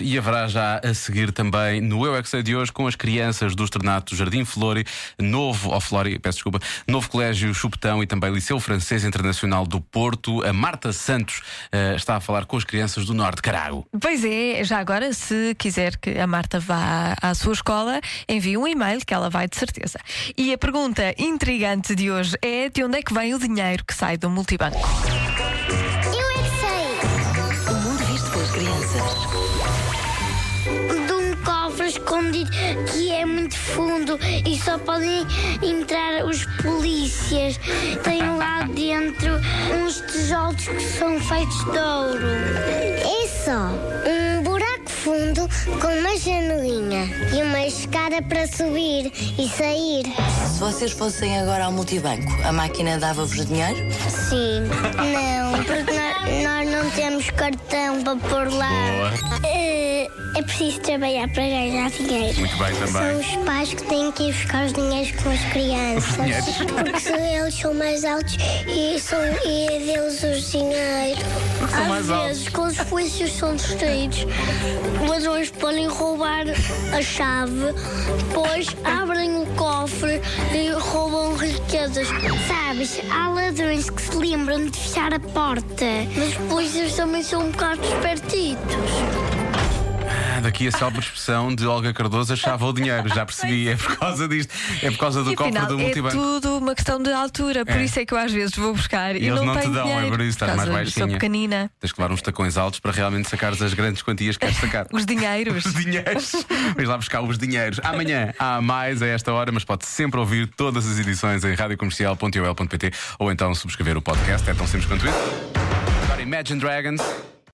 E haverá já a seguir também no Eu é de hoje com as crianças do Externato Jardim Flori, novo, ou Flori, peço desculpa, novo Colégio Chupetão e também Liceu Francês Internacional do Porto. A Marta Santos eh, está a falar com as crianças do Norte Carago. Pois é, já agora, se quiser que a Marta vá à sua escola, envie um e-mail que ela vai de certeza. E a pergunta intrigante de hoje é: de onde é que vem o dinheiro que sai do multibanco? De um cofre escondido que é muito fundo e só podem entrar os polícias. Tem lá dentro uns tijolos que são feitos de ouro. É só um buraco fundo com uma janelinha e uma escada para subir e sair. Se vocês fossem agora ao multibanco, a máquina dava-vos dinheiro? Sim. Não, temos cartão para pôr lá. É, é preciso trabalhar para ganhar dinheiro. Muito bem São também. os pais que têm que ir buscar os dinheiros com as crianças. Porque eles são mais altos e, são, e deles os dinheiros. São Às mais vezes, quando os polícias são distraídos, os ladrões podem roubar a chave, depois abrem o cofre e roubam riquezas. Sabes, há ladrões que se lembram de fechar a porta, mas os polícias também são um bocado espertitos. Daqui a célebre expressão de Olga Cardoso achava o dinheiro, já percebi, é por causa disto, é por causa do e cofre afinal, do é multibanco. tudo uma questão de altura, por É. isso é que eu às vezes vou buscar e, E eles não não te tenho dão, é dinheiro. por isso, estás mais causa- Sou baixinha. pequenina. Tens que levar uns tacões altos para realmente sacares as grandes quantias que queres sacar. Os dinheiros. Os dinheiros. Vamos lá buscar os dinheiros. Amanhã há mais a esta hora, mas pode sempre ouvir todas as edições em radiocomercial.ol.pt ou então subscrever o podcast. É tão simples quanto isso. Agora Imagine Dragons.